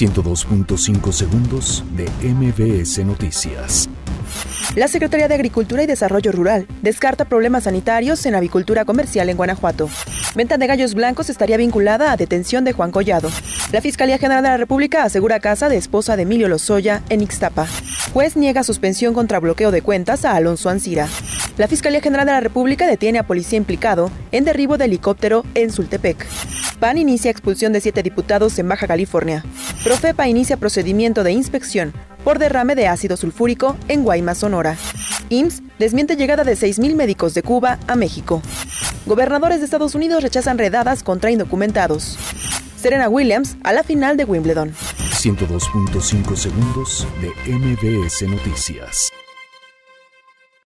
102.5 segundos de MBS Noticias. La Secretaría de Agricultura y Desarrollo Rural descarta problemas sanitarios en avicultura comercial en Guanajuato. Venta de gallos blancos estaría vinculada a detención de Juan Collado. La Fiscalía General de la República asegura casa de esposa de Emilio Lozoya en Ixtapa. Juez niega suspensión contra bloqueo de cuentas a Alonso Ancira. La Fiscalía General de la República detiene a policía implicado en derribo de helicóptero en Sultepec. PAN inicia expulsión de siete diputados en Baja California. Profepa inicia procedimiento de inspección por derrame de ácido sulfúrico en Guaymas, Sonora. IMSS desmiente llegada de 6.000 médicos de Cuba a México. Gobernadores de Estados Unidos rechazan redadas contra indocumentados. Serena Williams a la final de Wimbledon. 102.5 segundos de MBS Noticias.